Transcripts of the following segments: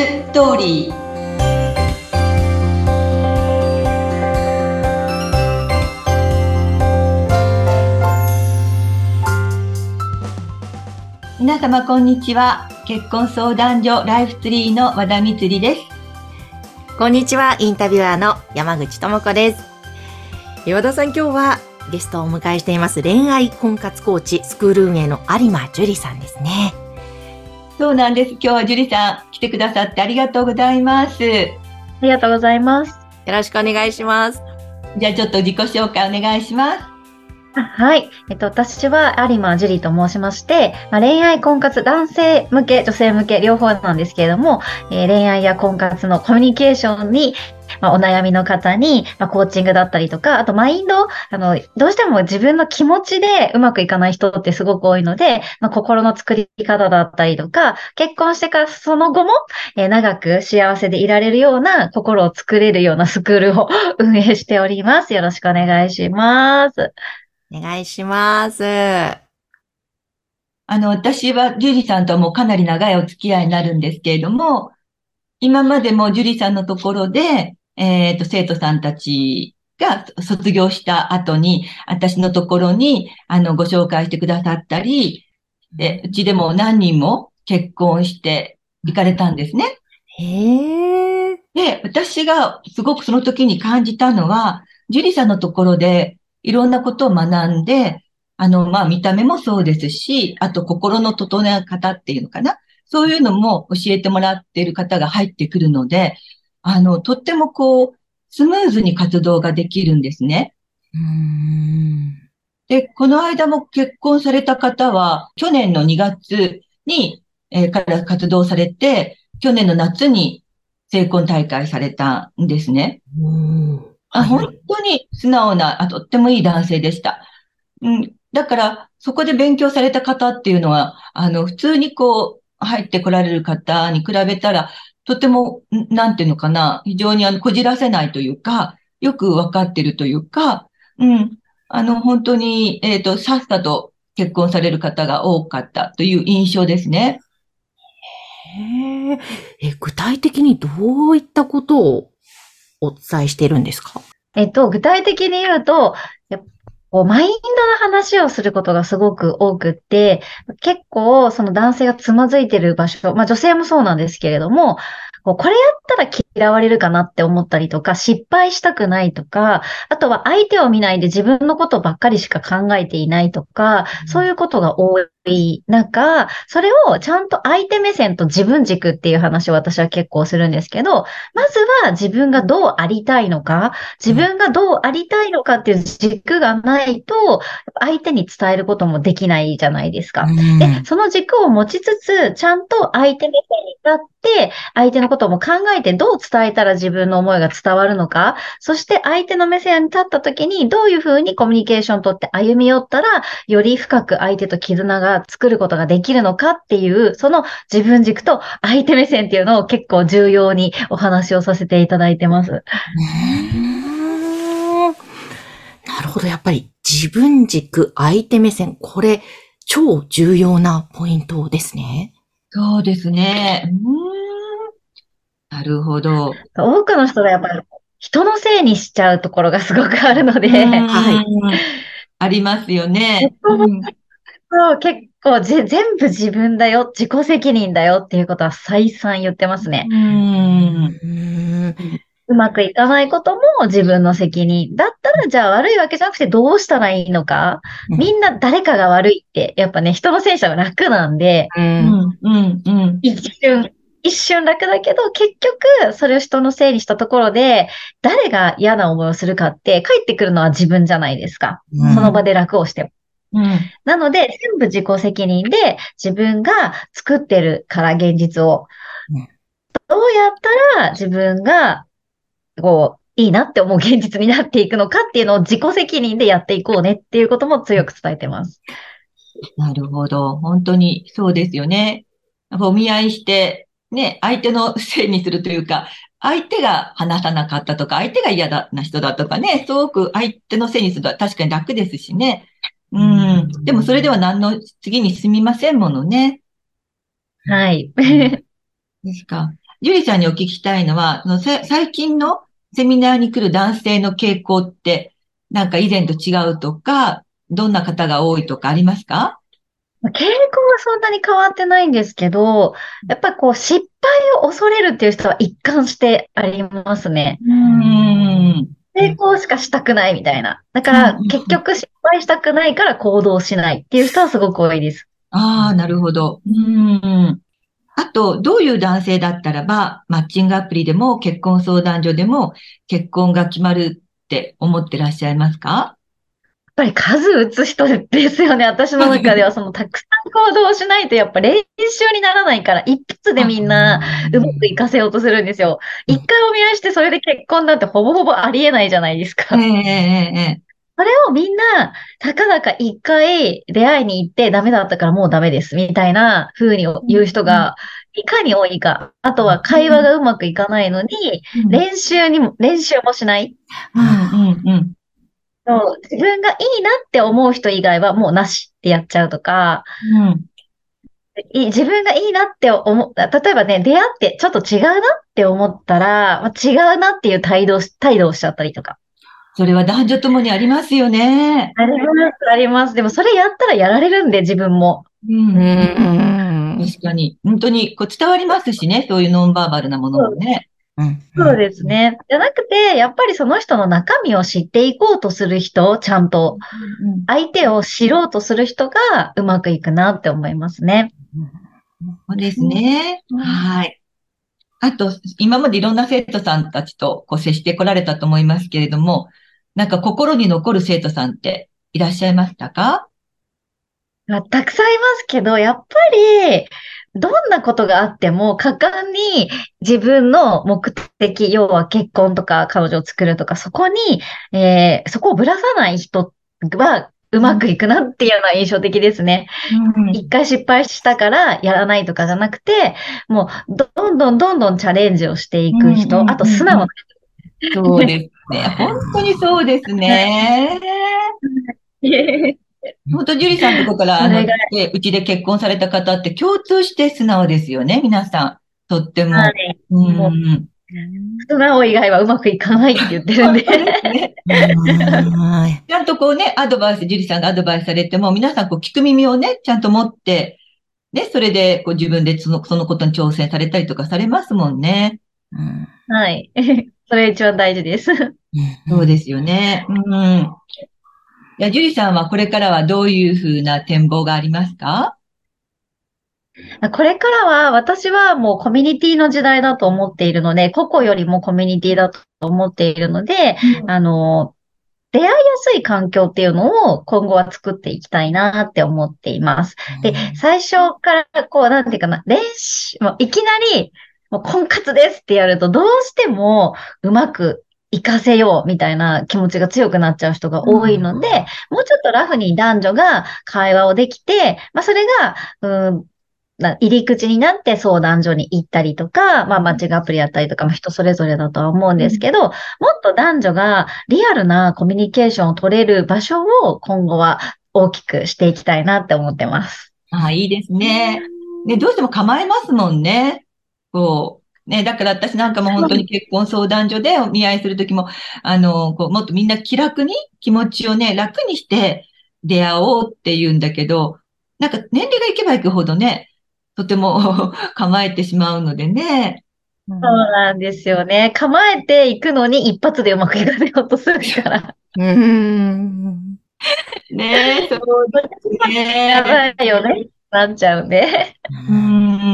ストーリー皆様こんにちは結婚相談所ライフツリーの和田光ですこんにちはインタビュアーの山口智子です和田さん今日はゲストをお迎えしています恋愛婚活コーチスクール運営の有馬樹里さんですねそうなんです。今日は樹里さん来てくださってありがとうございます。ありがとうございます。よろしくお願いします。じゃあちょっと自己紹介お願いします。はい。えっと、私は有馬樹里と申しまして、まあ、恋愛婚活男性向け、女性向け両方なんですけれども、えー、恋愛や婚活のコミュニケーションにまあ、お悩みの方に、まあ、コーチングだったりとか、あとマインド、あの、どうしても自分の気持ちでうまくいかない人ってすごく多いので、まあ、心の作り方だったりとか、結婚してからその後も、えー、長く幸せでいられるような心を作れるようなスクールを 運営しております。よろしくお願いします。お願いします。あの、私はジュリさんともかなり長いお付き合いになるんですけれども、今までもジュリさんのところで、えっ、ー、と、生徒さんたちが卒業した後に、私のところに、あの、ご紹介してくださったり、で、うちでも何人も結婚して行かれたんですね。へで、私がすごくその時に感じたのは、ジュリさんのところでいろんなことを学んで、あの、まあ、見た目もそうですし、あと心の整え方っていうのかな。そういうのも教えてもらっている方が入ってくるので、あの、とってもこう、スムーズに活動ができるんですね。で、この間も結婚された方は、去年の2月に、えー、から活動されて、去年の夏に成婚大会されたんですね。あ本当に素直なあ、とってもいい男性でした。うん、だから、そこで勉強された方っていうのは、あの、普通にこう、入ってこられる方に比べたら、とても、なんていうのかな、非常にあの、こじらせないというか、よくわかってるというか、うん、あの、本当に、えっ、ー、と、さっさと結婚される方が多かったという印象ですね。へえ、具体的にどういったことをお伝えしているんですか？えっと、具体的に言うと、こうマインドの話をすることがすごく多くって、結構その男性がつまずいてる場所、まあ女性もそうなんですけれども、これやったら嫌われるかなって思ったりとか、失敗したくないとか、あとは相手を見ないで自分のことばっかりしか考えていないとか、そういうことが多い中、それをちゃんと相手目線と自分軸っていう話を私は結構するんですけど、まずは自分がどうありたいのか、自分がどうありたいのかっていう軸がないと、相手に伝えることもできないじゃないですか。で、その軸を持ちつつ、ちゃんと相手目線に立って、相手のことも考えてどう伝えたら自分の思いが伝わるのか、そして相手の目線に立った時にどういうふうにコミュニケーションをとって歩み寄ったら、より深く相手と絆が作ることができるのかっていう、その自分軸と相手目線っていうのを結構重要にお話をさせていただいてます。なるほど。やっぱり自分軸、相手目線、これ超重要なポイントですね。そうですね。なるほど。多くの人がやっぱり人のせいにしちゃうところがすごくあるので、はい。ありますよね。そう結構ぜ全部自分だよ、自己責任だよっていうことは再三言ってますね。うんうまくいかないことも自分の責任。だったらじゃあ悪いわけじゃなくてどうしたらいいのか。みんな誰かが悪いって、やっぱね、人のせい者は楽なんで、うん、うん、うん。一瞬、一瞬楽だけど、結局、それを人のせいにしたところで、誰が嫌な思いをするかって、帰ってくるのは自分じゃないですか。うん、その場で楽をしても。うん、なので、全部自己責任で自分が作ってるから現実を。どうやったら自分が、こう、いいなって思う現実になっていくのかっていうのを自己責任でやっていこうねっていうことも強く伝えてます。なるほど。本当にそうですよね。お見合いして、ね、相手のせいにするというか、相手が話さなかったとか、相手が嫌だな人だとかね、すごく相手のせいにするのは確かに楽ですしね。うん。でもそれでは何の次に進みませんものね。はい。ですか。ジュリさんにお聞きしたいのは、その最近のセミナーに来る男性の傾向って、なんか以前と違うとか、どんな方が多いとかありますか？傾向はそんなに変わってないんですけど、やっぱりこう失敗を恐れるっていう人は一貫してありますね。うん成功しかしたくないみたいな。だから結局失敗したくないから行動しないっていう人はすごく多いです。ああ、なるほど。うん。あと、どういう男性だったらば、マッチングアプリでも結婚相談所でも結婚が決まるって思ってらっしゃいますか？ぱり数打つ人ですよね。私の中では、その、たくさん行動しないと、やっぱ練習にならないから、一発でみんな、うまくいかせようとするんですよ。一回お見合いして、それで結婚なんてほぼほぼありえないじゃないですか。それをみんな、たかだか一回出会いに行ってダメだったからもうダメです、みたいな風に言う人が、いかに多いか。あとは会話がうまくいかないのに、練習にも、練習もしない。うんうんうんそう、自分がいいなって思う人以外はもうなしってやっちゃうとか、うん、自分がいいなって思う、例えばね、出会ってちょっと違うなって思ったら、まあ、違うなっていう態度態度をしちゃったりとか。それは男女ともにありますよね。あります、あります。でもそれやったらやられるんで、自分も。うん。うん確かに。本当にこう伝わりますしね、そういうノンバーバルなものもね。そうですね。じゃなくて、やっぱりその人の中身を知っていこうとする人、ちゃんと、相手を知ろうとする人がうまくいくなって思いますね。そうですね。はい。あと、今までいろんな生徒さんたちとこう接してこられたと思いますけれども、なんか心に残る生徒さんっていらっしゃいましたか？たくさんいますけど、やっぱり、どんなことがあっても果敢に自分の目的、要は結婚とか彼女を作るとか、そこに、えー、そこをぶらさない人はうまくいくなっていうのは印象的ですね。一、うん、回失敗したからやらないとかじゃなくて、もうどんどんどんどんチャレンジをしていく人、あと素直な人。そうですね。本当にそうですね。本当、ジュリさんのとこから、あの、うちで結婚された方って共通して素直ですよね、皆さん。とっても。はい、うん。素直以外はうまくいかないって言ってるんで。ちゃんとこうね、アドバイス、ジュリさんがアドバイスされても、皆さんこう聞く耳をね、ちゃんと持って、ね、それでこう自分でそのそのことに挑戦されたりとかされますもんね。うん、はい。それ一番大事です。そうですよね。うん。いや、ジュリさんはこれからはどういうふうな展望がありますか？これからは私はもうコミュニティの時代だと思っているので、個々よりもコミュニティだと思っているので、うん、あの、出会いやすい環境っていうのを今後は作っていきたいなって思っています。で、最初からこう、なんていうかな、練習、もういきなり、もう婚活ですってやるとどうしてもうまく活かせようみたいな気持ちが強くなっちゃう人が多いので、うん、もうちょっとラフに男女が会話をできて、まあそれが、うん、入り口になって相談所に行ったりとか、まあマッチングアプリやったりとかも人それぞれだとは思うんですけど、うん、もっと男女がリアルなコミュニケーションを取れる場所を今後は大きくしていきたいなって思ってます。ああ、いいですね。ね、どうしても構えますもんね。こう、ね、だから私なんかも本当に結婚相談所で お見合いするときも、あの、こう、もっとみんな気楽に気持ちをね、楽にして出会おうって言うんだけど、なんか年齢がいけばいくほどね、とても 構えてしまうのでね。そうなんですよね。構えていくのに一発でうまくいかせようとするから。うん。ねえ、そうですね。やばいよね。なっちゃうんで。うん。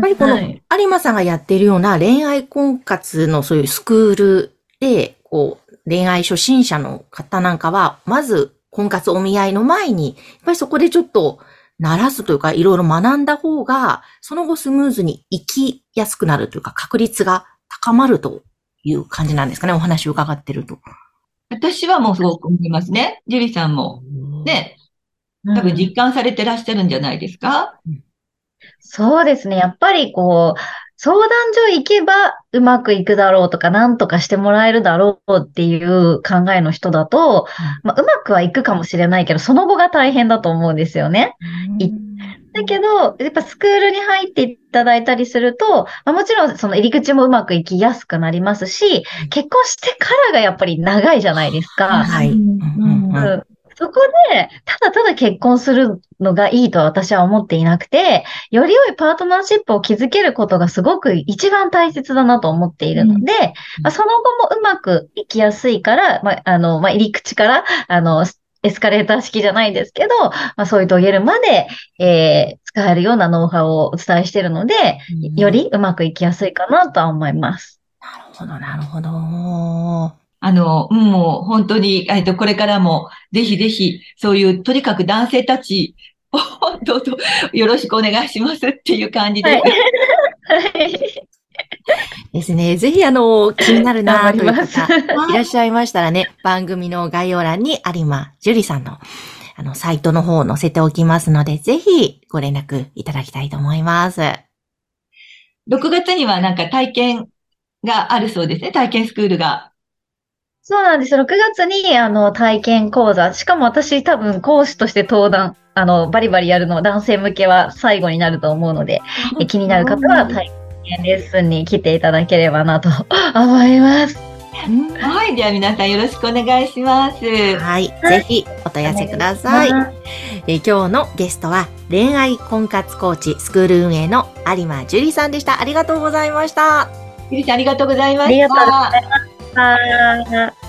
やっぱりこの、有馬さんがやってい。るような恋愛婚活のそうい。うスクールで、こう、恋愛初心者の方なんかは、まず婚活お見合い。の前に、やっぱりそこでちょっと、鳴らすとい。うか、い。ろい。ろ学んだ方が、その後スムーズに生きやすくなるとい。うか、確率が高まるとい。う感じなんですかね、お話を伺ってると。私はもうすごく思い。ますね。ジュリさんも。ね。多分実感されてらっしゃるんじゃない。ですか、うんそうですね。やっぱりこう、相談所行けばうまくいくだろうとか、なんとかしてもらえるだろうっていう考えの人だと、まあ、うまくはいくかもしれないけど、その後が大変だと思うんですよね。だけど、やっぱスクールに入っていただいたりすると、まあ、もちろんその入り口もうまくいきやすくなりますし、結婚してからがやっぱり長いじゃないですか。はい。うんそこで、ただただ結婚するのがいいとは私は思っていなくて、より良いパートナーシップを築けることがすごく一番大切だなと思っているので、うん、まあ、その後もうまくいきやすいから、まあ、あの、まあ、入り口から、あの、エスカレーター式じゃないですけど、まあ、そういう遂げるまで、えー、使えるようなノウハウをお伝えしているので、うん、よりうまくいきやすいかなとは思います。なるほど、なるほど。あの、もう本当に、えっと、これからも、ぜひぜひ、そういう、とにかく男性たちを、どうぞ、よろしくお願いしますっていう感じで。はい。ですね。ぜひ、あの、気になるなという方、いらっしゃいましたらね、番組の概要欄に有馬樹里さんの、あの、サイトの方を載せておきますので、ぜひご連絡いただきたいと思います。6月にはなんか体験があるそうですね。体験スクールが。そうなんです6月に、あの、体験講座。しかも私多分講師として登壇、あの、バリバリやるのは男性向けは最後になると思うので、え気になる方は体験レッスンに来ていただければなと 思います。はい。では皆さんよろしくお願いします。はい。ぜひお問い合わせください。え今日のゲストは恋愛婚活コーチスクール運営の有馬樹里さんでした。ありがとうございました。ゆりさんありがとうございました。ありがとうございました。